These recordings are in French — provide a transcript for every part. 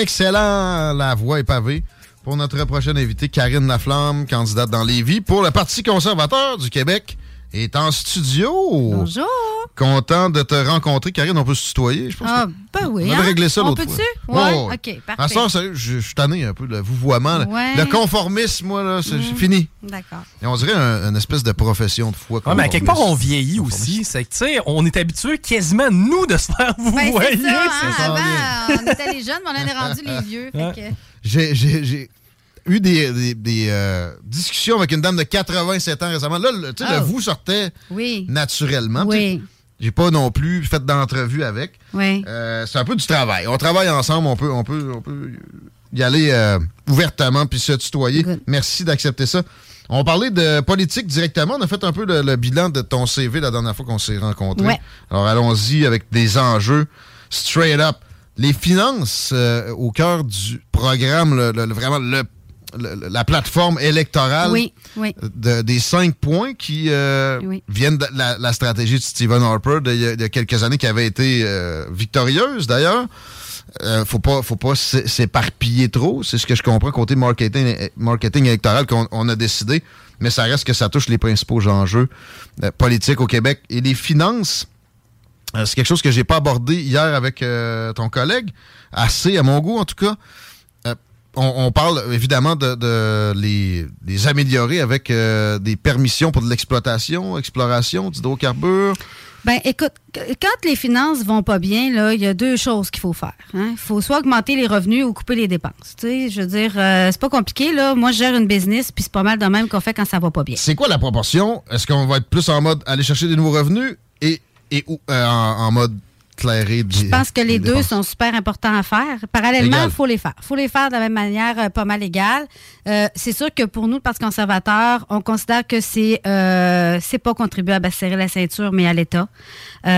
Excellent, la voix est pavée. Pour notre prochaine invitée, Karine Laflamme, candidate dans Lévis pour le Parti conservateur du Québec, est en studio. Bonjour. Content de te rencontrer. Karine, on peut se tutoyer, je pense. Ah, que- ben oui. On avait hein? réglé ça On l'autre peut-tu? fois. Ouais, Ouais, ouais. OK, À parfait. ce temps, sérieux, je, je suis tanné un peu, le vouvoiement. le- Ouais. Le conformisme, moi, là, c'est c'est fini. D'accord. Et on dirait un- une espèce de profession de foi. Ouais, mais à quelque part, on vieillit aussi. C'est que, tu sais, on est habitué quasiment, nous, de se faire vous Ben, voyez. c'est ça, hein? Avant, on était les jeunes, mais on en est rendu les vieux. fait que- j'ai eu des, des- des, euh, discussions avec une dame de 87 ans récemment. Là, tu sais, le Oh. vous sortait Oui. naturellement. Oui. J'ai pas non plus fait d'entrevue avec. Oui. Euh, c'est un peu du travail. On travaille ensemble, on peut, on peut, on peut y aller euh, ouvertement puis se tutoyer. Good. Merci d'accepter ça. On parlait de politique directement. On a fait un peu le, le bilan de ton CV la dernière fois qu'on s'est rencontrés. Ouais. Alors allons-y avec des enjeux straight up. Les finances euh, au cœur du programme, le- le- vraiment le- le- la plateforme électorale Oui, oui. de- des cinq points qui euh, Oui. viennent de la, la stratégie de Stephen Harper d'il y, y a quelques années qui avait été euh, victorieuse d'ailleurs. Euh, faut pas, faut pas s'é- s'éparpiller trop. C'est ce que je comprends côté marketing, marketing électoral qu'on on a décidé. Mais ça reste que ça touche les principaux enjeux euh, politiques au Québec. Et les finances, euh, c'est quelque chose que j'ai pas abordé hier avec euh, ton collègue. Assez, à mon goût en tout cas. On, on parle évidemment de, de les, les améliorer avec euh, des permissions pour de l'exploitation, exploration d'hydrocarbures. Ben, écoute, qu- quand les finances vont pas bien, là, il y a deux choses qu'il faut faire. hein. Il faut soit augmenter les revenus ou couper les dépenses. Tu sais, je veux dire, euh, c'est pas compliqué, là. Moi, je gère une business, puis c'est pas mal de même qu'on fait quand ça va pas bien. C'est quoi la proportion? Est-ce qu'on va être plus en mode aller chercher des nouveaux revenus et, et ou, euh, en, en mode des Je pense que les deux sont super importants à faire. Parallèlement, il faut les faire. Il faut les faire de la même manière, euh, pas mal égale. Euh, c'est sûr que pour nous, le Parti conservateur, on considère que c'est euh, c'est pas contribuable à serrer la ceinture, mais à l'État.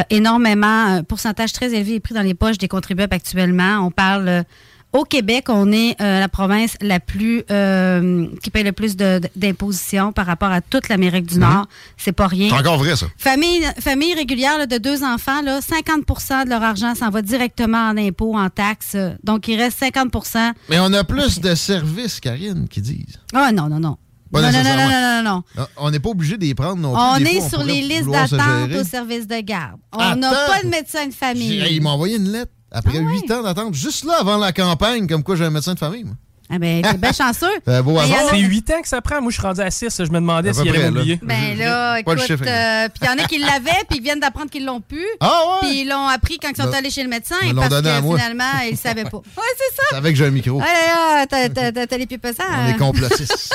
Énormément, un pourcentage très élevé est pris dans les poches des contribuables actuellement. On parle au Québec, on est euh, la province la plus euh, qui paye le plus d'impositions par rapport à toute l'Amérique du Nord. C'est pas rien. C'est encore vrai, ça. Famille, famille régulière là, de deux enfants, là, 50 de leur argent s'en va directement en impôts, en taxes. Donc, il reste 50% Mais on a plus de services, Karine, qui disent. Ah non, non, non. Non, non, non, non, non. Ah, On n'est pas obligé d'y prendre non plus. On est sur les listes d'attente au service de garde. On n'a pas de médecin de famille. Ils m'ont envoyé une lettre après Ah ouais? huit ans d'attente, juste là avant la campagne, comme quoi j'ai un médecin de famille. moi. Ah ben, t'es bien chanceux. C'est un beau Mais il y en hasard. a- C'est 8 ans que ça prend. Moi, je suis rendu à 6. Je me demandais s'il là. m'oublier. Ben là, écoute, euh, puis il y en a qui l'avaient, puis ils viennent d'apprendre qu'ils l'ont pu. Ah ouais? Puis ils l'ont appris quand ils sont allés chez le médecin, ils l'ont parce donné à que moi. finalement, ils ne savaient pas. Ouais, c'est ça. Avec que j'ai un micro. Ouais, là, là, t'as- t'as t'as- t'as les pieds pesants. On est complotistes.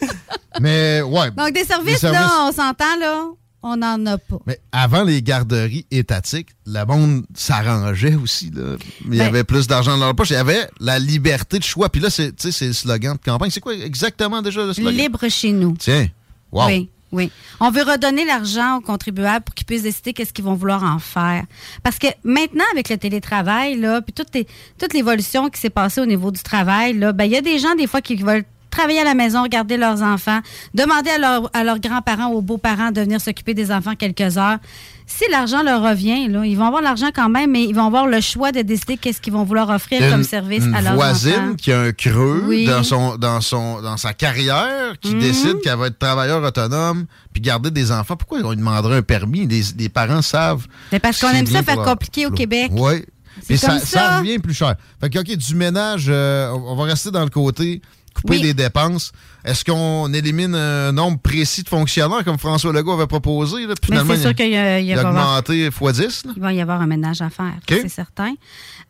Mais ouais. Donc, des services, Des là, on s'entend, là, on n'en a pas. Mais avant les garderies étatiques, le monde s'arrangeait aussi. Là. Il y Ben- avait plus d'argent dans leur poche. Il y avait la liberté de choix. Puis là, c'est le slogan de campagne. C'est quoi exactement déjà le slogan? Libre chez nous. Tiens. Wow. Oui, oui. On veut redonner l'argent aux contribuables pour qu'ils puissent décider qu'est-ce qu'ils vont vouloir en faire. Parce que maintenant, avec le télétravail, là, puis toute, l'évolution qui s'est passée au niveau du travail, là, ben, il y a des gens, des fois, qui veulent travailler à la maison, regarder leurs enfants, demander à, leur- à leurs grands-parents ou aux beaux-parents de venir s'occuper des enfants quelques heures. Si l'argent leur revient, là, ils vont avoir l'argent quand même, mais ils vont avoir le choix de décider qu'est-ce qu'ils vont vouloir offrir comme service une à leurs voisine enfants. qui a un creux Oui. dans son dans son dans sa carrière qui Mhm. décide qu'elle va être travailleur autonome puis garder des enfants pourquoi on lui demanderait un permis? Les, les parents savent Mais parce qu'on aime ça faire leur- compliqué au Québec. oui Puis comme ça, ça. revient plus cher. Fait que, OK, du ménage, euh, on va rester dans le côté couper Oui. des dépenses. Est-ce qu'on élimine un nombre précis de fonctionnaires comme François Legault avait proposé? Là? Finalement, c'est sûr il, qu'il y a, il y il a a va avoir- augmenté x 10. là. il va y avoir un ménage à faire, c'est certain.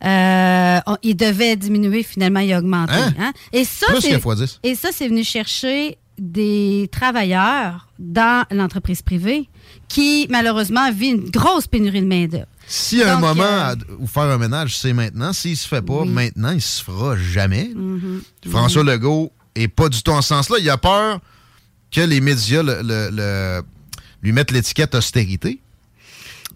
Euh, on- il devait diminuer, finalement, il a augmenté. Hein? hein? Et ça, Plus c'est que x 10. et ça, c'est venu chercher des travailleurs dans l'entreprise privée qui, malheureusement, vit une grosse pénurie de main-d'œuvre. S'il y a un moment euh, où faire un ménage, c'est maintenant. S'il se fait pas Oui. maintenant, il se fera jamais. Mm-hmm. François Legault est pas du tout en ce sens-là. Il a peur que les médias le- le- le- lui mettent l'étiquette austérité.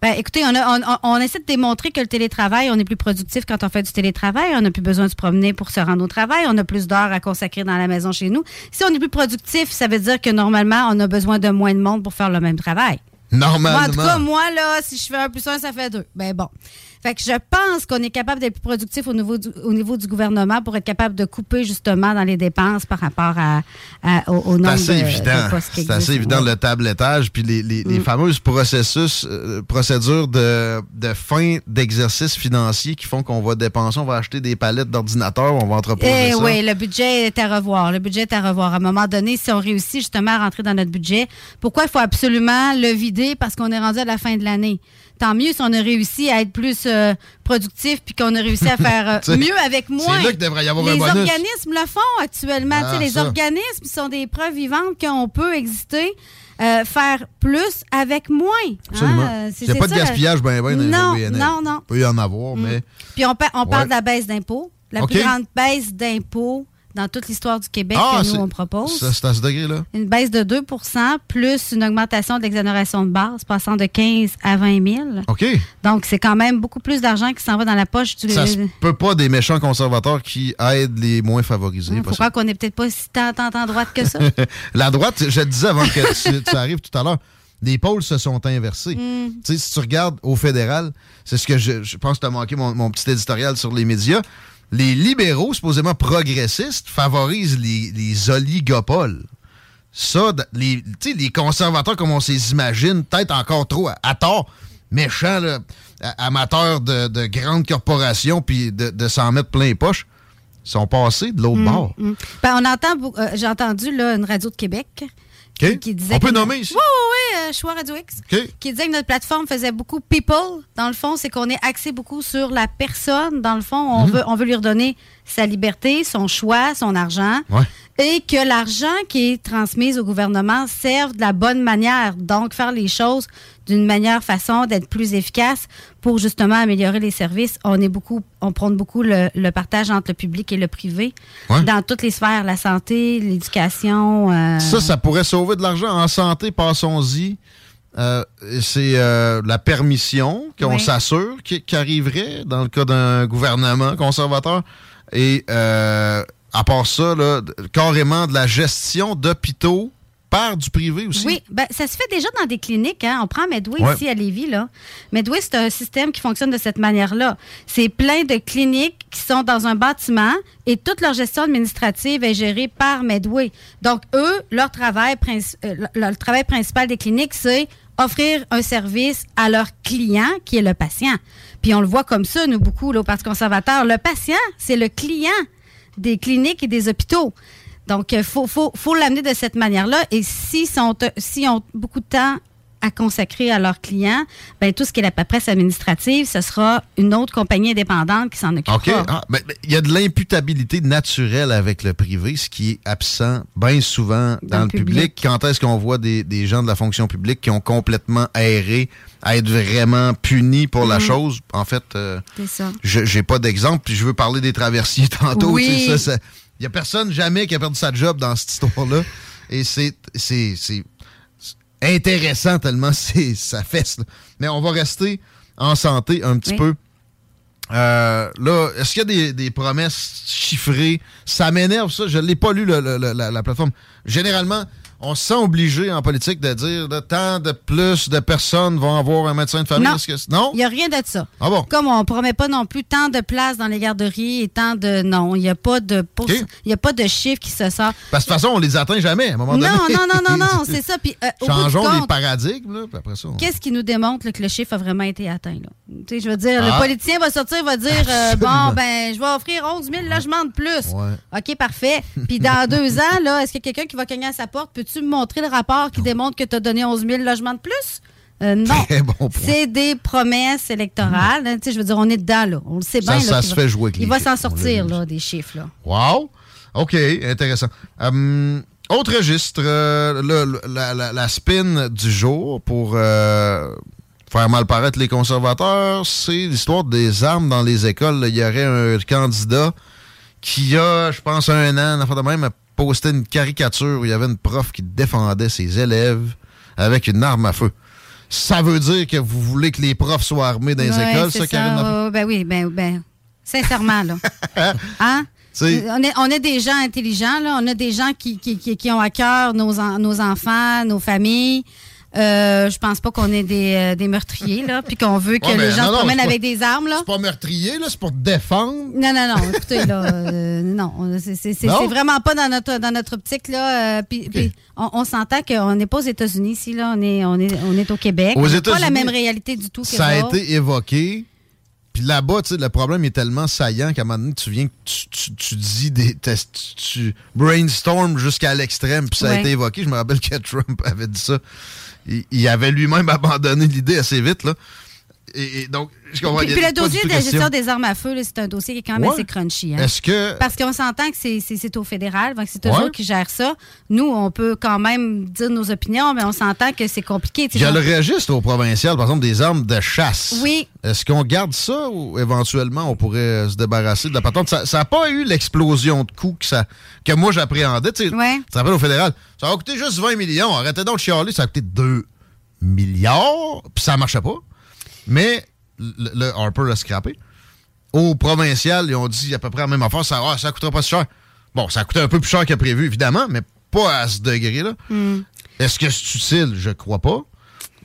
Ben, écoutez, on, a- on- on- on essaie de démontrer que le télétravail, on est plus productif quand on fait du télétravail. On n'a plus besoin de se promener pour se rendre au travail. On a plus d'heures à consacrer dans la maison chez nous. Si on est plus productif, ça veut dire que normalement, on a besoin de moins de monde pour faire le même travail. Normalement. Moi, en tout cas, moi, là, si je fais un plus un, ça fait deux. Ben bon. Fait que je pense qu'on est capable d'être plus productif au niveau, du, au niveau du gouvernement pour être capable de couper justement dans les dépenses par rapport à, à- au, au C'est nombre assez de, évident. de postes qui C'est assez évident Ouais. le tablettage puis les, les, les Mm. fameuses processus, euh, procédures de, de fin d'exercice financier qui font qu'on va dépenser, on va acheter des palettes d'ordinateurs, on va entreposer Eh ça. oui, le budget est à revoir. Le budget est à revoir. À un moment donné, si on réussit justement à rentrer dans notre budget, pourquoi il faut absolument le vider parce qu'on est rendu à la fin de l'année? Tant mieux si on a réussi à être plus euh, productif puis qu'on a réussi à faire euh, mieux avec moins. C'est là qu'il devrait y avoir les un bonus. organismes le font actuellement. Ah, les organismes sont des preuves vivantes qu'on peut exister, euh, faire plus avec moins. Absolument. Hein, c'est- Il n'y a c'est pas de gaspillage ben ben dans les Non, non, non. Il peut y en avoir, mais Puis on, pa- on parle de la baisse d'impôts. La plus grande baisse d'impôts dans toute l'histoire du Québec Ah, que nous, on propose. c'est à ce degré-là. Une baisse de 2% plus une augmentation de l'exonération de base, passant de 15 à 20 000. OK. Donc, c'est quand même beaucoup plus d'argent qui s'en va dans la poche du... Ça se peut pas des méchants conservateurs qui aident les moins favorisés. Ça. croire qu'on n'est peut-être pas si tant, tant, tant droite que ça. La droite, je te disais avant que tu, tu arrives tout à l'heure, les pôles se sont inversés. Mm. Tu sais, si tu regardes au fédéral, c'est ce que je, je pense que tu as manqué mon, mon petit éditorial sur les médias. Les libéraux, supposément progressistes, favorisent les, les oligopoles. Ça, les, les conservateurs, comme on s'les imagine, peut-être encore trop à, à tort, méchants, là, amateurs de, de grandes corporations, puis de, de s'en mettre plein les poches, sont passés de l'autre bord. Mm. Ben, on entend, beaucoup- euh, j'ai entendu là, une radio de Québec Qui disait... on peut nommer ici. Oui, oui, oui, Choix Radio X. Qui disait que notre plateforme faisait beaucoup people. Dans le fond, c'est qu'on est axé beaucoup sur la personne. Dans le fond, Mhm. on, veut, on veut lui redonner sa liberté, son choix, son argent. Ouais. Et que l'argent qui est transmis au gouvernement serve de la bonne manière. Donc, faire les choses d'une manière façon d'être plus efficace pour justement améliorer les services. On est beaucoup, on prône beaucoup le, le partage entre le public et le privé Ouais. dans toutes les sphères, la santé, l'éducation. euh, Ça, ça pourrait sauver de l'argent. En santé, passons-y. Euh, c'est euh, la permission qu'on Oui. s'assure qui, qui arriverait dans le cas d'un gouvernement conservateur. Et euh, à part ça, là, carrément de la gestion d'hôpitaux par du privé aussi. Oui, ben, ça se fait déjà dans des cliniques. Hein. On prend Medway Ouais. ici à Lévis. Là. Medway, c'est un système qui fonctionne de cette manière-là. C'est plein de cliniques qui sont dans un bâtiment et toute leur gestion administrative est gérée par Medway. Donc, eux, leur travail, euh, le travail principal des cliniques, c'est offrir un service à leur client, qui est le patient. Puis on le voit comme ça, nous, beaucoup, là, au Parti conservateur. Le patient, c'est le client des cliniques et des hôpitaux. Donc, il faut, faut, l'amener de cette manière-là. Et s'ils sont, s'ils ont beaucoup de temps à consacrer à leurs clients, ben, tout ce qui est la paperasse administrative, ce sera une autre compagnie indépendante qui s'en occupera. OK. Ah, ben, ben, Il y a de l'imputabilité naturelle avec le privé, ce qui est absent bien souvent dans, le public. Quand est-ce qu'on voit des, des gens de la fonction publique qui ont complètement erré à être vraiment punis pour la Mhm. chose? En fait, euh, j'ai pas d'exemple, puis je veux parler des traversiers tantôt. Oui. Il y a personne jamais qui a perdu sa job dans cette histoire-là. Et c'est intéressant tellement c'est ça fesse. là. Mais on va rester en santé un petit Oui. peu. Euh, là, est-ce qu'il y a des, des promesses chiffrées? Ça m'énerve, ça. Je ne l'ai pas lu, le- le- le- la, la plateforme. Généralement, on se sent obligé en politique de dire de tant de plus de personnes vont avoir un médecin de famille. Non. Il n'y a rien de ça. Ah bon? Comme on ne promet pas non plus tant de places dans les garderies et tant de. Non, il n'y a pas de pour- y a pas de chiffre qui se sort. Parce que de toute façon, on les atteint jamais à un moment Non, donné. non, non, non, non, c'est ça. Puis, euh, au bout du Changeons les paradigmes, là, puis après ça. on- Qu'est-ce qui nous démontre là, que le chiffre a vraiment été atteint? Je veux dire, Ah. le politicien va sortir, va dire euh. Bon, ben, je vais offrir 11 000 logements de plus. Ouais. OK, parfait. Puis dans deux ans, là, est-ce qu'il y a quelqu'un qui va cogner à sa porte? Peux-tu me montrer le rapport qui démontre que tu as donné 11 000 logements de plus? Euh, non. Bon. C'est des promesses électorales. hein. Tu je veux dire, on est dedans, là. On le sait Ça- bien. ça là, se fait jouer avec Il les va s'en sortir, là, des chiffres, là. Wow! OK, intéressant. Hum, autre registre, euh, le- la, la- la spin du jour pour euh, faire mal paraître les conservateurs, c'est l'histoire des armes dans les écoles. Il y aurait un candidat qui a, je pense, un an, enfin de même, posté une caricature où il y avait une prof qui défendait ses élèves avec une arme à feu. Ça veut dire que vous voulez que les profs soient armés dans les Ouais, écoles, ça, Karine? Ouais, ouais, ben oui, ben, ben, sincèrement, là. hein? On est, on est des gens intelligents, là. On a des gens qui, qui, qui- qui ont à cœur nos, en- nos enfants, nos familles. Euh, je pense pas qu'on est des, euh, des meurtriers, là, puis qu'on veut que Ouais, les gens non, se non, promènent pas- avec des armes, là. C'est pas meurtrier, là, c'est pour défendre. Non, non, non. Écoutez, là, euh, non, on- c'est vraiment pas dans notre dans notre optique là. euh, puis, on, on s'entend qu'on n'est pas aux États-Unis ici là, on est on est on est au Québec. Aux n'a pas la États-Unis, même réalité du tout que Ça a été évoqué. Puis là-bas, le problème est tellement saillant qu'à un moment donné, tu viens, tu, tu, tu dis des. tests, Tu, brainstorm jusqu'à l'extrême, puis ça a été évoqué. Je me rappelle que Trump avait dit ça. Il, avait lui-même abandonné l'idée assez vite, là. Et, et donc, je comprends. Puis, a le dossier de la gestion des armes à feu, c'est un dossier qui est quand même Ouais. assez crunchy. hein. Est-ce que. Parce qu'on s'entend que c'est- au fédéral, donc c'est Ouais. autres qui gèrent ça. Nous, on peut quand même dire nos opinions, mais on s'entend que c'est compliqué. Il y a le registre au provincial, par exemple, des armes de chasse. Oui. Est-ce qu'on garde ça ou éventuellement on pourrait se débarrasser de la patente? Ça n'a pas eu l'explosion de coûts que, ça, que moi j'appréhendais. Tu Ouais. te rappelles au fédéral, ça va coûter juste 20 millions. Arrêtez donc de chialer, ça a coûté 2 milliards, puis ça marchait pas. Mais le, le Harper l'a scrappé. Au provincial, ils ont dit à peu près la même affaire, ça, ah, ça coûtera pas si cher. Bon, ça a coûté un peu plus cher que prévu, évidemment, mais pas à ce degré-là. Hmm. Est-ce que c'est utile? Je crois pas.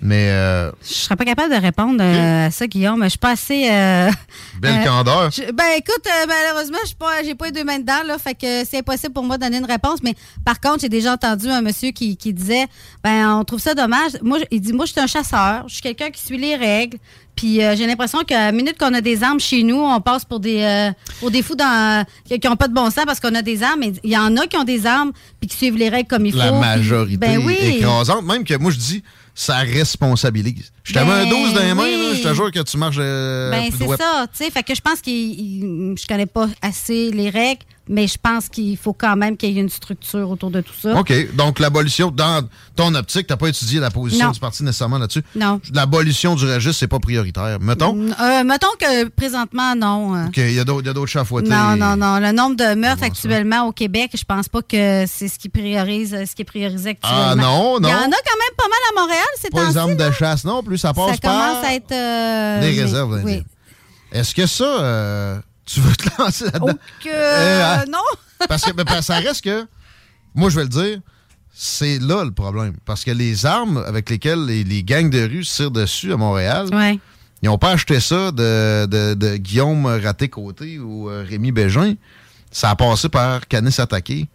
Mais euh, Je serais pas capable de répondre euh, à ça, Guillaume. Je suis pas assez. euh, belle euh, candeur. je- ben écoute, malheureusement, je pas, j'ai pas les deux mains dedans, là, fait que c'est impossible pour moi de donner une réponse. Mais par contre, j'ai déjà entendu un monsieur qui, qui disait, ben on trouve ça dommage. Moi, il dit, moi, je suis un chasseur, je suis quelqu'un qui suit les règles. Puis euh, j'ai l'impression qu'à la minute qu'on a des armes chez nous, on passe pour des euh, pour des fous dans, qui n'ont pas de bon sens parce qu'on a des armes. Mais il y en a qui ont des armes puis qui suivent les règles comme il la faut. puis- majorité ben oui. écrasante. Même que moi, je dis, ça responsabilise. Je mets un Ben 12 dans les mains, oui. là, je te jure que tu marches euh, Ben, c'est ça, tu sais. Fait que je pense il- Je connais pas assez les règles, mais je pense qu'il faut quand même qu'il y ait une structure autour de tout ça. OK. Donc, l'abolition, dans ton optique, tu n'as pas étudié la position Non. du parti nécessairement là-dessus? Non. L'abolition du registre, c'est pas prioritaire. Mettons? Euh, mettons que présentement, non. euh. OK, il y a d'autres chats. Non, non, non. Le nombre de meurtres ça? actuellement au Québec, je pense pas que c'est ce qui priorise, ce qui est priorisé actuellement. Ah, non, non. Il y en a quand même pas mal à Montréal, c'est Pas les armes de chasse non plus, ça passe Ça commence par à être. euh, les mais- réserves Oui. Est-ce que ça, euh, tu veux te lancer là-dedans? Que. Euh, hein? non. Parce que ben, parce que ça reste que, moi je vais le dire, c'est là le problème. Parce que les armes avec lesquelles les, les gangs de rue se tirent dessus à Montréal, Ouais. ils n'ont pas acheté ça de, de- de Guillaume Raté-Côté ou euh, Rémi Bégin. Ça a passé par Canis Attaqué,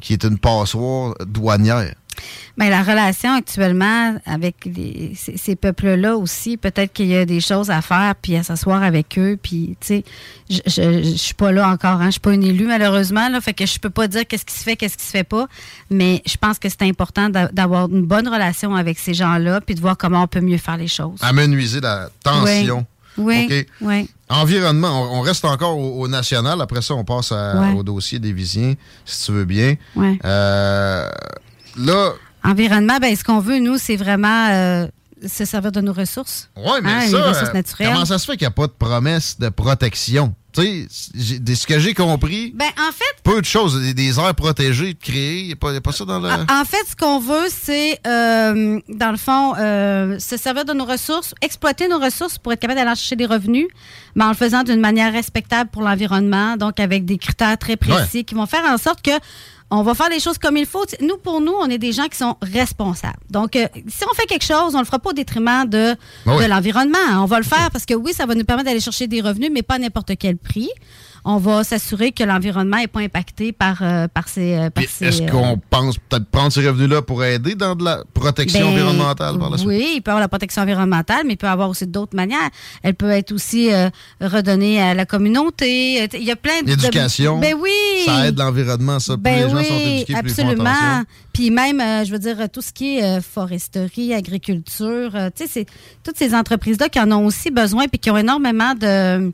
qui est une passoire douanière. Mais la relation actuellement avec les- ces, ces peuples-là aussi, peut-être qu'il y a des choses à faire, puis à s'asseoir avec eux, puis tu sais, je, je, je suis pas là encore, hein, je suis pas une élue malheureusement, là, fait que je peux pas dire qu'est-ce qui se fait, qu'est-ce qui se fait pas, mais je pense que c'est important d'a- d'avoir une bonne relation avec ces gens-là, puis de voir comment on peut mieux faire les choses. Amenuiser la tension. Oui. Environnement, on, on reste encore au, au national. Après ça, on passe à- Ouais. au dossier des Visiens, si tu veux bien. Ouais. Euh, là, Environnement, ben ce qu'on veut nous, c'est vraiment euh, se servir de nos ressources. Ouais, mais Hein, les ça, ressources euh, naturelles. comment ça se fait qu'il n'y a pas de promesse de protection? Tu sais, de ce que j'ai compris, Ben en fait, peu de choses. Des, des aires protégées créées, il n'y a, pas- y a pas ça dans le... En fait, ce qu'on veut, c'est, euh, dans le fond, euh, se servir de nos ressources, exploiter nos ressources pour être capable d'aller chercher des revenus, mais en le faisant d'une manière respectable pour l'environnement, donc avec des critères très précis qui vont faire en sorte que on va faire les choses comme il faut. Nous, pour nous, on est des gens qui sont responsables. Donc, euh, si on fait quelque chose, on le fera pas au détriment de, Ben oui. de l'environnement. On va le faire parce que oui, ça va nous permettre d'aller chercher des revenus, mais pas à n'importe quel prix. On va s'assurer que l'environnement n'est pas impacté par, euh, par ces... euh, par ces, Est-ce euh, qu'on pense peut-être prendre ces revenus-là pour aider dans de la protection ben, environnementale par la suite? Oui, il peut y avoir la protection environnementale, mais il peut y avoir aussi d'autres manières. Elle peut être aussi euh, redonnée à la communauté. Euh, Il y a plein de... L'éducation. Ben oui! Ça aide l'environnement, ça. Ben les gens oui, sont éduqués, absolument. Puis même, je veux dire, tout ce qui est euh, foresterie, agriculture, euh, tu sais, c'est toutes ces entreprises-là qui en ont aussi besoin puis qui ont énormément de,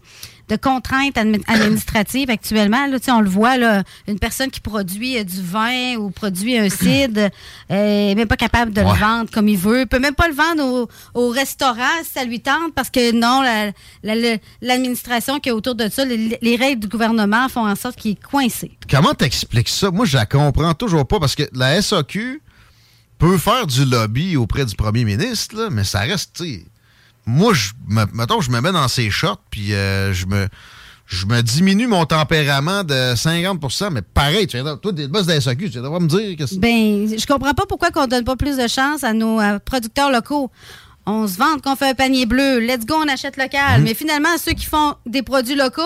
de contraintes admi- administratives actuellement. Là, on le voit, là, une personne qui produit euh, du vin ou produit un cidre euh, est même pas capable de Ouais. le vendre comme il veut. Il peut même pas le vendre au, au restaurant si ça lui tente parce que non, la- la- la- l'administration qui est autour de ça, les, les règles du gouvernement font en sorte qu'il est coincé. Comment t'expliques ça? Moi, je la comprends toujours pas parce que la SAQ peut faire du lobby auprès du premier ministre, là, mais ça reste, tu. Moi, je me, mettons, je me mets dans ses shorts, puis euh, je me. Je me diminue mon tempérament de 50% mais pareil, tu viens, toi, le boss de SAQ, tu devrais me dire que c'est. Ben, je comprends pas pourquoi qu'on donne pas plus de chance à nos producteurs locaux. On se vante qu'on fait un panier bleu, let's go, on achète local. Mhm. Mais finalement, ceux qui font des produits locaux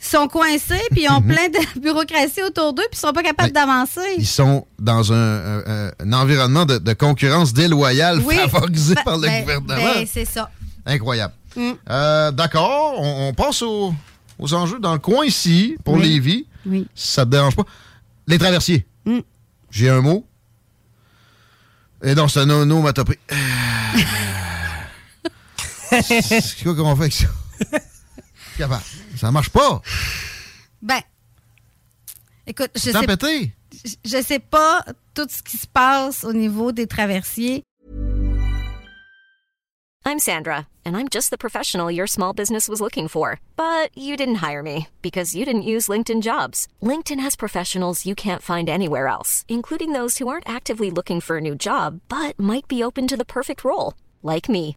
sont coincés, puis ils ont plein de bureaucratie autour d'eux, puis ils sont pas capables Mhm. D'avancer. Ils sont dans un, un- un- un environnement de, de concurrence déloyale Oui. favorisé Ben, par le ben, gouvernement. ben, c'est ça. Incroyable. Mm. Euh, D'accord, on, on passe aux, aux enjeux dans le coin ici, pour Oui. Lévis. Oui. Si ça te dérange pas? Les traversiers. Mm. J'ai un mot. Et non, c'est un onomatopée. c'est quoi qu'on fait avec ça? Capable. Ça marche pas. Ben, écoute, je sais, pété. je- je sais pas tout ce qui se passe au niveau des traversiers. I'm Sandra, and I'm just the professional your small business was looking for. But you didn't hire me because you didn't use LinkedIn jobs. LinkedIn has professionals you can't find anywhere else, including those who aren't actively looking for a new job but might be open to the perfect role, like me.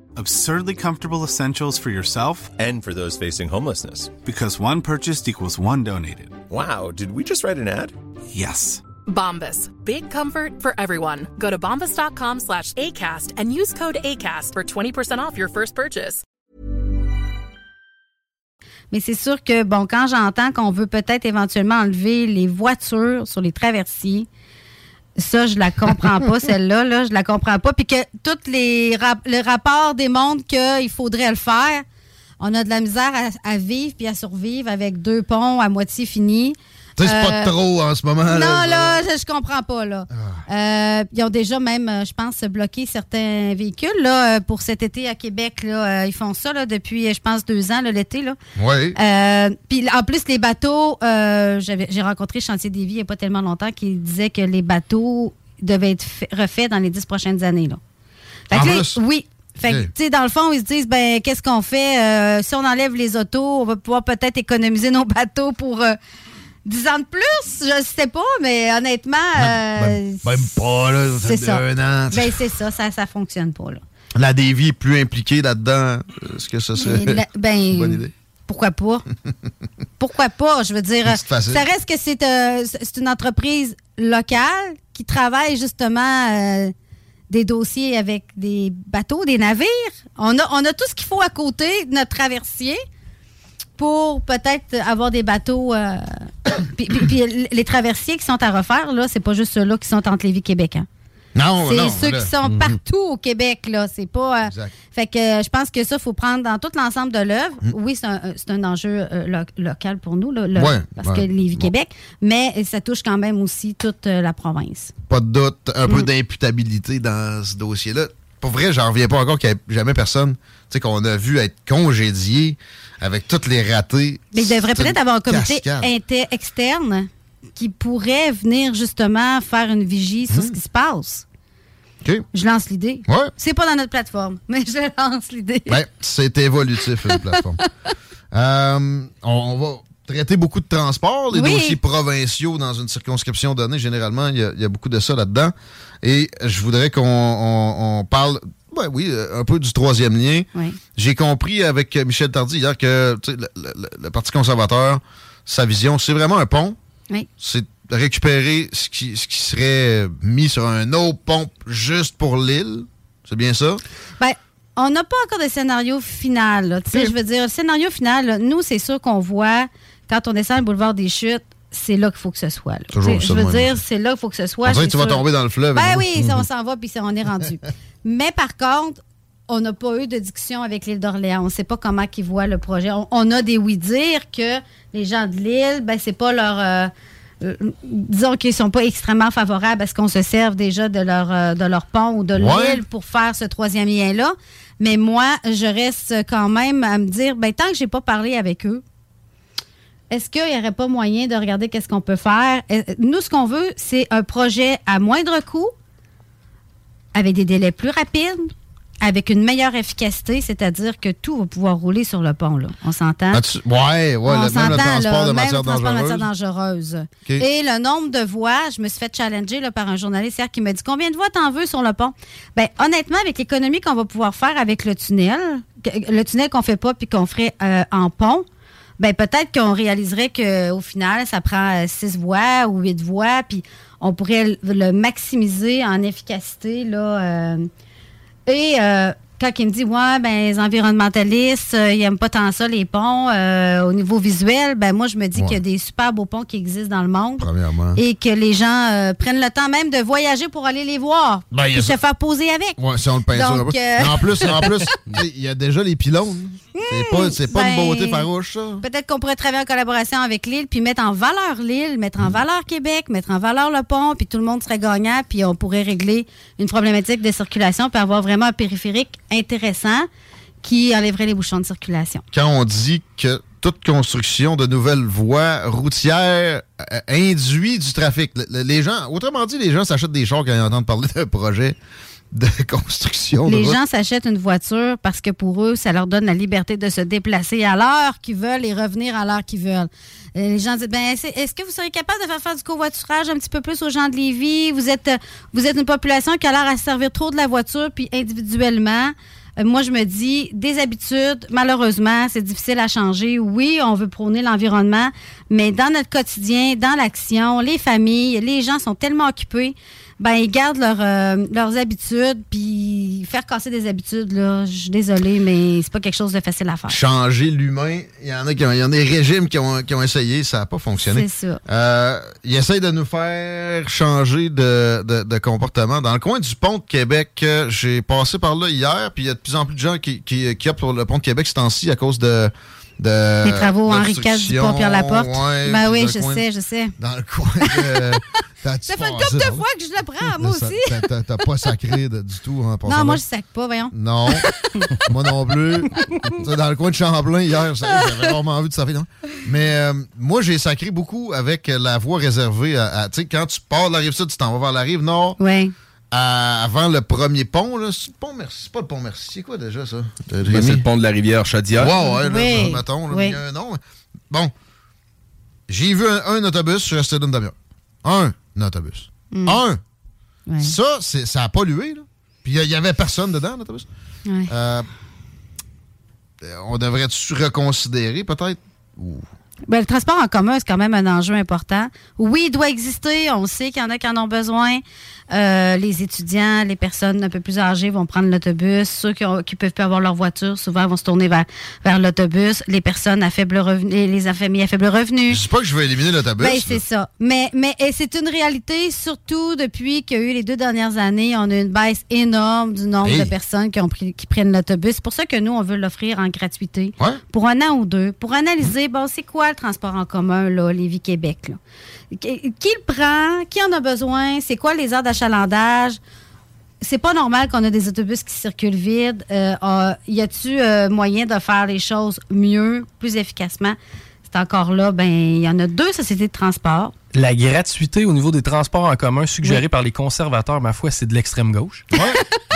Absurdly comfortable essentials for yourself And for those facing homelessness. because one purchased equals one donated. Wow, did we just write an ad? Yes. Bombas. Big comfort for everyone. Go to bombas.com slash ACAST and use code ACAST for 20% off your first purchase. Mais c'est sûr que, bon, quand j'entends qu'on veut peut-être éventuellement enlever les voitures sur les traversiers, ça, je la comprends pas, celle-là, là, je la comprends pas. Puis que tous les rap- le rapport démontre qu'il faudrait le faire. On a de la misère à, à vivre puis à survivre avec deux ponts à moitié finis. Tu sais, c'est pas Euh, trop en ce moment. Non, là. je, comprends pas, là. Euh, ils ont déjà même, euh, je pense, bloqué certains véhicules, là, pour cet été à Québec, là. Ils font ça, là, depuis, je pense, deux ans, l'été, là. Oui. Puis en plus, les bateaux, j'ai rencontré Chantier des Vies il n'y a pas tellement longtemps qui disait que les bateaux devaient être fait- refaits dans les dix prochaines années. Là. Fait que là, oui. Fait que, Ok. tu sais, dans le fond, ils se disent, ben, qu'est-ce qu'on fait? Euh, si on enlève les autos, on va pouvoir peut-être économiser nos bateaux pour euh, 10 ans de plus. Je sais pas, mais honnêtement. euh, Même, même pas, là. C'est ça. un an. Ben, c'est ça, ça, ça fonctionne pas, là. La Davy est plus impliquée là-dedans. Est-ce que ça la- ben, une bonne idée? Pourquoi pas? Pourquoi pas? Je veux dire, C'est ça reste que c'est euh, c'est une entreprise locale qui travaille justement euh, des dossiers avec des bateaux, des navires. On a, on a tout ce qu'il faut à côté de notre traversier pour peut-être avoir des bateaux. euh, puis, puis- puis les traversiers qui sont à refaire, là, c'est pas juste ceux-là qui sont entre Lévis Québec. Hein. Non, C'est ceux là. qui sont partout au Québec, là. C'est pas. euh, fait que euh, je pense que ça, il faut prendre dans tout l'ensemble de l'œuvre. Mm. Oui, c'est un, euh, un enjeu euh, lo- local pour nous, là, le- Ouais, parce ouais. que Bon. Québec, mais ça touche quand même aussi toute la province. Pas de doute, un Mm. peu d'imputabilité dans ce dossier-là. Pour vrai, j'en reviens pas encore qu'il n'y ait jamais personne qu'on a vu être congédié avec toutes les ratés. Mais il devrait peut-être avoir un comité externe qui pourraient venir justement faire une vigie sur ce qui se passe. Je lance l'idée. Ouais. C'est pas dans notre plateforme, mais je lance l'idée. Ben, c'est évolutif, une plateforme. Euh, on, on va traiter beaucoup de transports, les Oui. dossiers provinciaux dans une circonscription donnée. Généralement, il y a, il y a beaucoup de ça là-dedans. Et je voudrais qu'on on- on parle, ouais, oui, euh, un peu du troisième lien. Oui. J'ai compris avec Michel Tardy hier que le, le- le Parti conservateur, sa vision, c'est vraiment un pont. Oui. C'est récupérer ce qui, ce qui serait mis sur un autre pont juste pour l'île. C'est bien ça? Ben, on n'a pas encore de scénario final. là. Tu sais, Ok. Je veux dire, le scénario final, là, nous, c'est sûr qu'on voit quand on descend le boulevard des Chutes, c'est là qu'il faut que ce soit. Je veux dire, c'est là qu'il faut que ce soit. Tu vas tomber dans le fleuve. Ben non? oui, on s'en va, puis on est rendu. Mais par contre, on n'a pas eu de discussion avec l'île d'Orléans. On ne sait pas comment ils voient le projet. On, on a des oui-dire que les gens de l'île, ben, c'est pas leur. euh, euh, disons qu'ils sont pas extrêmement favorables à ce qu'on se serve déjà de leur, euh, de leur pont ou de Ouais. l'île pour faire ce troisième lien-là. Mais moi, je reste quand même à me dire, ben, tant que j'ai pas parlé avec eux, est-ce qu'il n'y aurait pas moyen de regarder qu'est-ce qu'on peut faire? Euh, Nous, ce qu'on veut, c'est un projet à moindre coût, avec des délais plus rapides, avec une meilleure efficacité, c'est-à-dire que tout va pouvoir rouler sur le pont. Là. On s'entend? Tu- ouais, ouais, On le- même le transport là, de matière le transport de matière dangereuse. Et le nombre de voies, je me suis fait challenger là, par un journaliste hier qui m'a dit combien de voies t'en veux sur le pont? Ben, honnêtement, avec l'économie qu'on va pouvoir faire avec le tunnel, le tunnel qu'on fait pas puis qu'on ferait euh, en pont, ben peut-être qu'on réaliserait qu'au final, ça prend euh, six voies ou huit voies, puis on pourrait le- maximiser en efficacité. Là, euh, et euh, quand il me dit, ouais, ben, les environnementalistes, euh, ils n'aiment pas tant ça, les ponts, euh, au niveau visuel, ben, moi, je me dis Ouais. qu'il y a des super beaux ponts qui existent dans le monde. Premièrement. Et que les gens euh, prennent le temps même de voyager pour aller les voir. Ben, ça. se faire poser avec. Ouais, si on le peinture Donc, un peu. euh, Mais En plus, en plus, il y a déjà les pylônes. C'est pas, c'est pas une ben, beauté farouche, ça. Peut-être qu'on pourrait travailler en collaboration avec l'île, puis mettre en valeur l'île, mettre en valeur Québec, mettre en valeur le pont, puis tout le monde serait gagnant, puis on pourrait régler une problématique de circulation, puis avoir vraiment un périphérique intéressant qui enlèverait les bouchons de circulation. Quand on dit que toute construction de nouvelles voies routières euh, induit du trafic, le- le- les gens, autrement dit, les gens s'achètent des chars quand ils entendent parler d'un projet de construction de Les gens s'achètent une voiture parce que pour eux, ça leur donne la liberté de se déplacer à l'heure qu'ils veulent et revenir à l'heure qu'ils veulent. Euh, Les gens disent ben, est-ce que vous seriez capable de faire faire du covoiturage un petit peu plus aux gens de Lévis? Vous êtes, euh, vous êtes une population qui a l'air à se servir trop de la voiture, puis individuellement. euh, moi, je me dis, des habitudes, malheureusement, c'est difficile à changer. Oui, on veut prôner l'environnement, mais dans notre quotidien, dans l'action, les familles, les gens sont tellement occupés ben ils gardent leur, euh, leurs habitudes, puis faire casser des habitudes, là, je suis désolée, mais c'est pas quelque chose de facile à faire. Changer l'humain, il y en a qui ont, y en a des régimes qui ont, qui ont essayé, ça n'a pas fonctionné. C'est ça. Euh, ils essayent de nous faire changer de, de- de comportement. Dans le coin du pont de Québec, euh, j'ai passé par là hier, puis il y a de plus en plus de gens qui, qui, qui optent pour le pont de Québec ce temps-ci à cause de. De Les travaux Henri IV du pont Pierre-Laporte. Ouais, ben oui, je coin- sais, je sais. Dans le coin de. Ça fait une couple de fois que je le prends, moi Ça- aussi. t'as- pas sacré de- du tout en passant Non, moi, je sac pas, voyons. Non, moi non plus. Dans le coin de Champlain hier, j'avais vraiment vu de fait. non? Mais euh, moi, j'ai sacré beaucoup avec la voie réservée à. à- tu sais, quand tu pars de la rive sud, tu t'en vas vers la rive nord. Oui. À- avant le premier pont, là. C'est le pont Merci. C'est pas le pont Merci. C'est quoi déjà ça? Ben, c'est le pont de la rivière Chaudière. Ouais, ouais, là, Oui. mettons, là, Oui. il y a un nom. Bon. J'ai vu un, un autobus, je suis resté d'une demi-heure. Un autobus. Hmm. Un. Ouais. Ça, c'est- ça a pollué, là. Puis il y avait personne dedans, l'autobus. Ouais. Euh, on devrait-tu reconsidérer, peut-être? Ben, le transport en commun, c'est quand même un enjeu important. Oui, il doit exister. On sait qu'il y en a qui en ont besoin. Euh, les étudiants, les personnes un peu plus âgées vont prendre l'autobus. Ceux qui, qui peuvent pas avoir leur voiture, souvent vont se tourner vers, vers l'autobus. Les personnes à faible revenu, les, les familles à faible revenu. Je sais pas que je vais éliminer l'autobus. Ben, c'est ça. Mais, c'est une réalité, surtout depuis qu'il y a eu les deux dernières années. On a une baisse énorme du nombre Hey. de personnes qui, ont pris, qui prennent l'autobus. C'est pour ça que nous, on veut l'offrir en gratuité Ouais. pour un an ou deux, pour analyser, bon, c'est quoi le transport en commun, là, Lévis-Québec, là? Qui, qui le prend? Qui en a besoin? C'est quoi les heures d'achalandage? C'est pas normal qu'on ait des autobus qui circulent vides. Euh, ah, y a-tu euh, moyen de faire les choses mieux, plus efficacement? c'est encore là, ben il y en a deux sociétés de transport. La gratuité au niveau des transports en commun suggérée par les conservateurs, ma foi, c'est de l'extrême gauche. Ouais.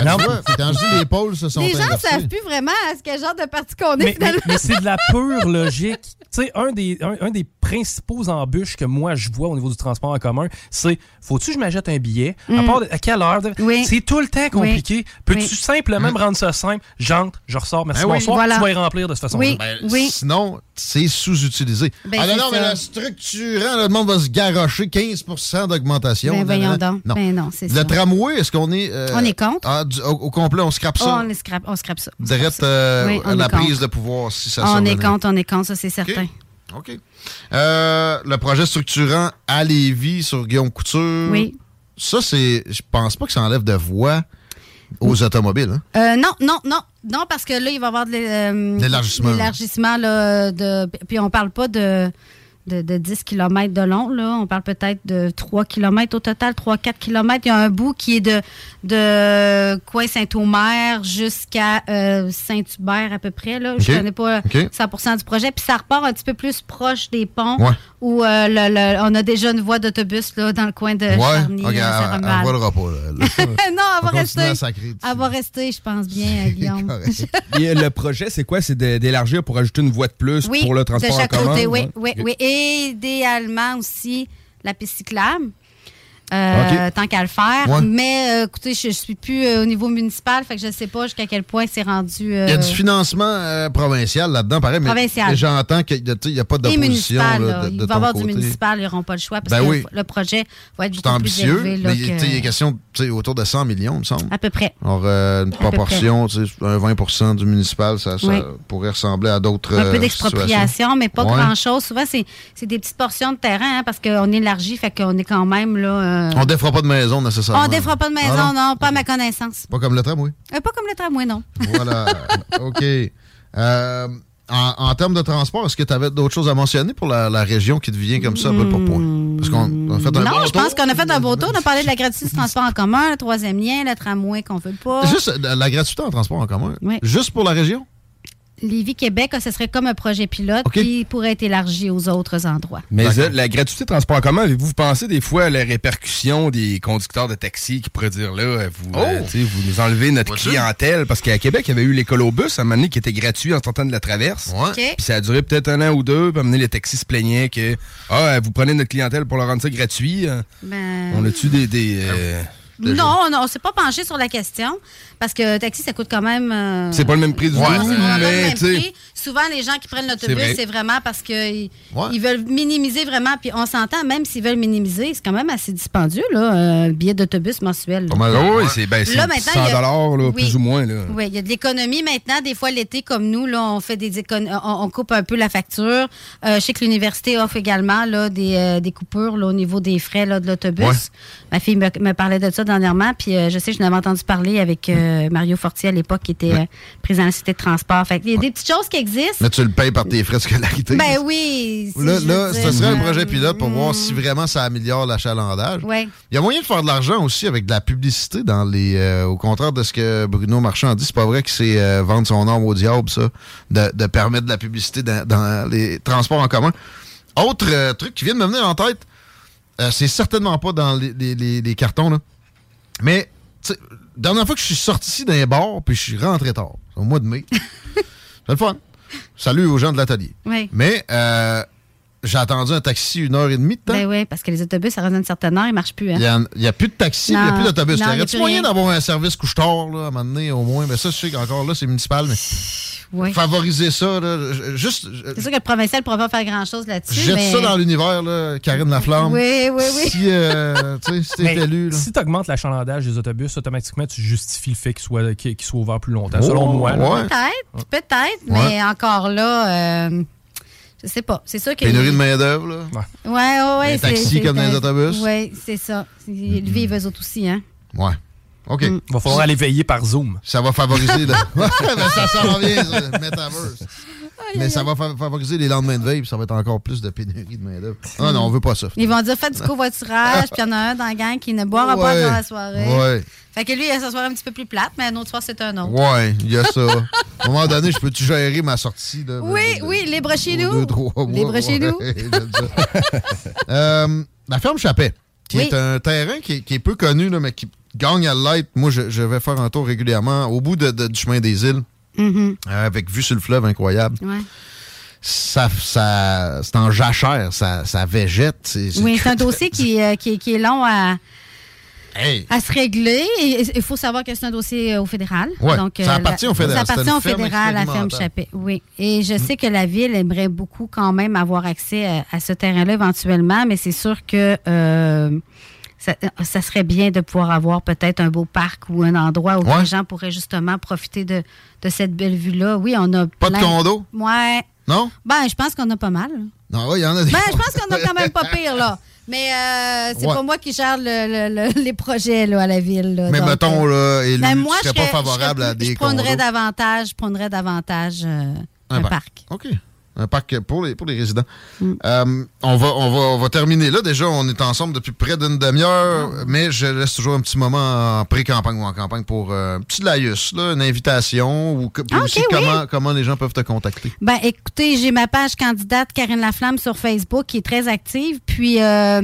Quand je dis les pôles se sont Les gens ne savent plus vraiment à ce quel genre de parti qu'on est Mais, mais- finalement. mais c'est de la pure logique. Tu sais, un des, un, un des principaux embûches que moi je vois au niveau du transport en commun, c'est faut-tu que je m'achète un billet? À, Mm. part de- à quelle heure? Oui. C'est tout le temps compliqué. Peux-tu Oui. simplement me rendre ça simple? J'entre, je ressors, merci, Ben oui. bonsoir, Voilà. tu vas y remplir de cette façon-là. Oui. Ben, Sinon, c'est sous-utilisé. Ben, ah non, non, mais le structurant, le monde va se garocher 15% d'augmentation. Ben, voyons Nanana. donc. Non. Ben non, c'est Le ça. tramway, est-ce qu'on est. euh, On est contre. ah, du- au, au complet, on scrape Oh, ça? on, scrape, on scrape ça. Direct euh, Oui, à on la prise de pouvoir, si ça on est contre, on est contre, ça c'est certain. OK. Euh, le projet structurant à Lévis sur Guillaume Couture. Oui. Ça, c'est. Je pense pas que ça enlève de voix aux automobiles. hein? Euh, non, non, non, non, parce que là, il va y avoir de l'é- L'élargissement. l'élargissement, là, de, puis on parle pas de, de, de 10 km de long, là. On parle peut-être de 3 km au total, 3-4 km. Il y a un bout qui est de, de coin Saint-Omer jusqu'à euh, Saint-Hubert à peu près, là. Je OK. connais pas OK. 100 du projet. Puis ça repart un petit peu plus proche des ponts, Ouais. Où euh, le- le- on a déjà une voie d'autobus, là, dans le coin de ouais. Charny, euh, elle- elle volera pas. là. non, elle va rester. sacrer. Elle va rester, je pense bien, Guillaume. Et euh, le projet, c'est quoi? C'est d'élargir pour ajouter une voie de plus Oui, pour le transport de chaque en commun? côté, oui, Ouais. oui, oui. Et idéalement aussi la piste cyclable. Euh. Tant qu'à le faire. Ouais. Mais euh, écoutez, je, je suis plus euh, au niveau municipal, fait que je sais pas jusqu'à quel point c'est rendu. Il y a du financement provincial là-dedans, pareil, mais j'entends qu'il n'y a pas d'opposition Il va y avoir côté. du municipal, ils n'auront pas le choix parce Ben que oui. le projet va être beaucoup plus ambitieux, élevé. là, mais tu sais, il que- question autour de 100 millions, il me semble. À peu près. Alors, une proportion, un 20 du municipal, ça, ça Oui. pourrait ressembler à d'autres Un peu d'expropriation, mais pas Ouais. grand-chose. Souvent, c'est c'est des petites portions de terrain hein, parce qu'on élargit, fait qu'on est quand même là. Euh, On défera pas de maison nécessairement. on défera pas de maison, Ah non, pas à ma connaissance. Pas comme le tramway? Euh, pas comme le tramway, non. Voilà. OK. Euh, en, en termes de transport, est-ce que tu avais d'autres choses à mentionner pour la, la région qui te vient comme ça, peu pour point? Parce qu'on a fait un non, bon je tour. pense qu'on a fait un beau tour. On a parlé de la gratuité du transport en commun, le troisième lien, le tramway qu'on veut pas. Juste la gratuité en transport en commun. Oui. Juste pour la région? Lévis-Québec, ce serait comme un projet pilote qui pourrait être élargi aux autres endroits. Mais euh, la gratuité de transport en commun, avez-vous pensé des fois à la répercussion des conducteurs de taxi qui pourraient dire là, euh, vous, euh, Oh! vous nous enlevez notre clientèle? Parce qu'à Québec, il y avait eu l'écolobus à un moment donné qui était gratuit en sortant de la traverse. Ouais. Puis ça a duré peut-être un an ou deux, puis à un moment donné, les taxis se plaignaient que Ah, vous prenez notre clientèle pour leur rendre ça gratuit. Ben, On a-tu des. des euh, non, non, on s'est pas penché sur la question parce que taxi, ça coûte quand même. euh, C'est pas le même prix du tout, mais tu. Souvent, les gens qui prennent C'est l'autobus, vrai. c'est vraiment parce qu'ils Ouais. ils veulent minimiser vraiment. Puis on s'entend, même s'ils veulent minimiser, c'est quand même assez dispendieux, là, billet d'autobus mensuel. là. Ah oui, c'est ben, c'est Là, maintenant, 100 il y a- dollars, Oui. plus ou moins. Là. Oui, il y a de l'économie maintenant. Des fois, l'été, comme nous, là, on fait des écon- on, on coupe un peu la facture. Euh, je sais que l'université offre également là, des, euh, des coupures là, au niveau des frais là, de l'autobus. Ouais. Ma fille me, me parlait de ça dernièrement, puis euh, je sais que je n'avais entendu parler avec euh, Mario Fortier à l'époque, qui était euh, président de la Cité de transport. Fait il y a des petites choses qui existent. Mais tu le payes par tes frais de scolarité. Ben oui. Là, là ce serait un projet pilote pour voir si vraiment ça améliore l'achalandage. Ouais. Il y a moyen de faire de l'argent aussi avec de la publicité dans les. euh, au contraire de ce que Bruno Marchand dit, c'est pas vrai que c'est euh, vendre son âme au diable, ça, de, de permettre de la publicité dans, dans les transports en commun. Autre euh, truc qui vient de me venir en tête, euh, c'est certainement pas dans les, les- les- les cartons, là. Mais, tu sais, dernière fois que je suis sorti ici d'un bar, puis je suis rentré tard, c'est au mois de mai. c'est le fun. Salut aux gens de l'atelier. Oui. Mais, euh, j'ai attendu un taxi une heure et demie de temps. Ben oui, parce que les autobus, à raison d'une certaine heure, ils ne marchent plus. Hein? Il n'y a, plus de taxi, il n'y a plus d'autobus. non, Y y a aurait-tu plus moyen d'avoir un service couche-tard, à un moment donné, au moins? Mais ça, je sais qu'encore là, c'est municipal, mais Oui. favoriser ça, là, juste, C'est sûr que le provincial ne pourra pas faire grand-chose là-dessus. jette mais... ça dans l'univers, là, Karine Laflamme. Oui, oui, oui. Si, euh, si t'es élu, là. si tu augmentes l'achalandage des autobus, automatiquement, tu justifies le fait qu'ils soient, qu'ils soient ouverts plus longtemps, Oh, selon moi. là. ouais. Peut-être, peut-être, Ouais. mais encore là, euh, je sais pas. C'est sûr que. Pénurie de main-d'œuvre, là. Ouais, ouais, ouais. Les taxis c'est comme dans les autobus. Oui, c'est ça. Ils vivent eux autres aussi, hein. Ouais. OK. Mm. Il va falloir aller veiller par Zoom. Ça va favoriser. là. Ben, ça s'en vient, ça, metaverse. Mais ça va fa- favoriser les lendemains de veille, puis ça va être encore plus de pénurie de main-d'œuvre. Non, non, on veut pas ça. Ils vont dire faites du covoiturage, puis il y en a un dans la gang qui ne boira pas dans la soirée. Ouais. Fait que lui, il a sa soirée un petit peu plus plate, mais un autre soir, c'est un autre. Ouais, il y a ça. À un moment donné, je peux-tu gérer ma sortie? Là, Oui, de- oui, libre chez nous. Deux, trois mois. Libre chez nous. Euh, la ferme Chappet, qui Oui. est un terrain qui est, qui est peu connu, là, mais qui gagne à l'être. Moi, je, je vais faire un tour régulièrement au bout de- de- du chemin des îles, Mhm. euh, avec vue sur le fleuve incroyable. Ouais. Ça, ça, c'est en jachère, ça, ça végète. Oui, c'est un dossier qui, euh, qui, qui est long à, Hey, à se régler. Il faut savoir que c'est un dossier euh, au fédéral. Ouais, Donc, ça appartient au fédéral. Ça appartient au fédéral, la ferme. Chappet. Oui. Et je sais que la ville aimerait beaucoup quand même avoir accès à, à ce terrain-là éventuellement, mais c'est sûr que euh, ça, ça serait bien de pouvoir avoir peut-être un beau parc ou un endroit où Ouais. les gens pourraient justement profiter de, de cette belle vue-là. Oui, on a Pas de condo? Ouais. non? Ben, je pense qu'on a pas mal. Non, ouais, il y en a des. Ben, je pense qu'on a quand même pas pire, là. Mais euh, c'est Ouais. pas moi qui gère le- le- le- les projets là, à la ville. là. Mais Donc, mettons, euh, là, élu, ben, tu moi, serais je pas serais- favorable je serais à des Je prendrais davantage, je prendrais davantage euh, Un un, parc. parc. OK. Un parc pour les, pour les résidents. Mm. Euh, on, va, on, va, on va terminer là. Déjà, on est ensemble depuis près d'une demi-heure, mais je laisse toujours un petit moment en pré-campagne ou en campagne pour euh, un petit laïus, là, une invitation ou que- Ah, aussi oui. comment, comment les gens peuvent te contacter. Ben, écoutez, j'ai ma page candidate Karine Laflamme sur Facebook qui est très active. Puis, euh,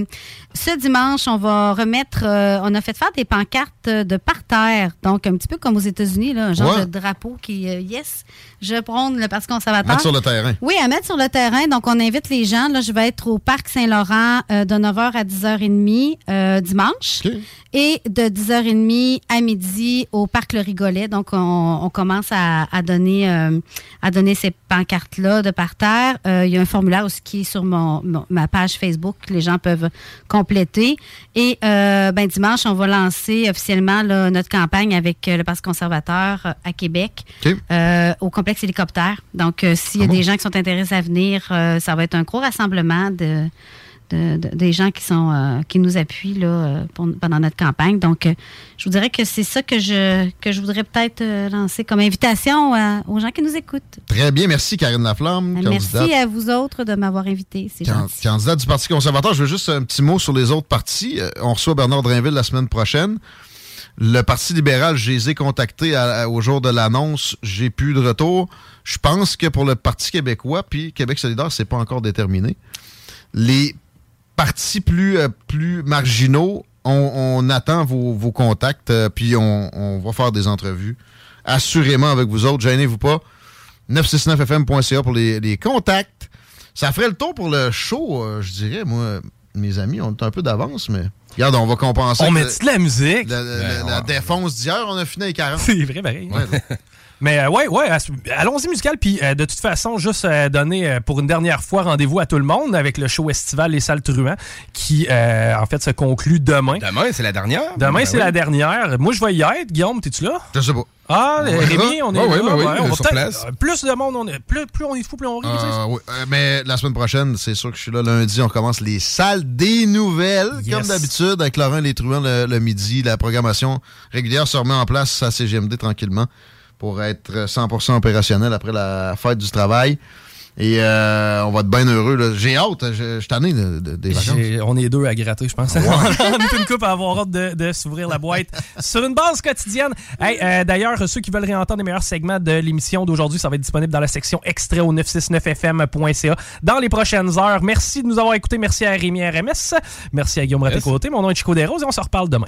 ce dimanche, on va remettre, on a fait faire des pancartes de parterre. Donc, un petit peu comme aux États-Unis, là, un genre Ouais. de drapeau qui, yes, je prône le Parti conservateur. Mettre sur le terrain. Oui, à mettre sur le terrain. Donc, on invite les gens. Là, je vais être au Parc Saint-Laurent euh, de 9h à 10h30 euh, dimanche. Et de 10h30 à midi au Parc Le Rigolet. Donc, on, on commence à, à donner, euh, à donner ces pancartes-là de parterre. Euh, il y a un formulaire aussi qui est sur mon, mon- ma page Facebook que les gens peuvent compléter. Et ben, dimanche, on va lancer officiellement là, notre campagne avec le Parti conservateur à Québec au complexe hélicoptère. Donc, s'il y a Ah bon? des gens qui sont intéressés à venir, euh, ça va être un gros rassemblement de, de- de- des gens qui sont euh, qui nous appuient là, euh, pour- pendant notre campagne. Donc, euh, je vous dirais que c'est ça que je que je voudrais peut-être lancer comme invitation à- aux gens qui nous écoutent. Très bien. Merci, Karine Laflamme. Merci candidate. à vous autres de m'avoir invité. C'est Can-. Candidat du Parti conservateur, je veux juste un petit mot sur les autres partis. On reçoit Bernard Drinville la semaine prochaine. Le Parti libéral, je les ai contactés à- à- au jour de l'annonce. J'ai plus de retour. Je pense que pour le Parti québécois, puis Québec solidaire, c'est pas encore déterminé. Les partis plus, euh, plus marginaux, on, on attend vos, vos contacts, euh, puis on, on va faire des entrevues. Assurément avec vous autres, gênez-vous pas. 969fm.ca pour les, les contacts. Ça ferait le tour pour le show, euh, je dirais. Moi, mes amis, on est un peu d'avance, mais regarde, on va compenser. On met de la musique? la, la- Ben, la ouais. défonce d'hier, on a fini à 40. C'est vrai, pareil. Ouais. Mais euh, ouais, ouais, allons-y musical. Puis euh, de toute façon, juste euh, donner pour une dernière fois rendez-vous à tout le monde avec le show estival Les Salles Truands qui en fait se conclut demain. Demain, c'est la dernière. Demain, Ben c'est oui. la dernière. Moi, je vais y être. Guillaume, t'es-tu là? Je sais pas. Ah, Ouais. Rémi, on est Ouais, là. ouais, on sur place. Plus de monde, on est, plus, plus on est fou, plus on rit. sais. Euh, oui. Euh, mais la semaine prochaine, c'est sûr que je suis là lundi. On commence les salles des nouvelles, Yes. comme d'habitude, avec Laurent Les Truands le, le midi. La programmation régulière se remet en place à CGMD tranquillement pour être 100% opérationnel après la fête du travail. Et euh, on va être bien heureux. J'ai hâte. Je je suis tanné de- de- des vacances. On est deux à gratter, je pense. on est une coupe à avoir hâte de, de s'ouvrir la boîte sur une base quotidienne. Hey, euh, D'ailleurs, ceux qui veulent réentendre les meilleurs segments de l'émission d'aujourd'hui, ça va être disponible dans la section extrait au 969fm.ca dans les prochaines heures. Merci de nous avoir écoutés. Merci à Rémi RMS. Merci à Guillaume Raté-Côté. Mon nom est Chico Desroses et on se reparle demain.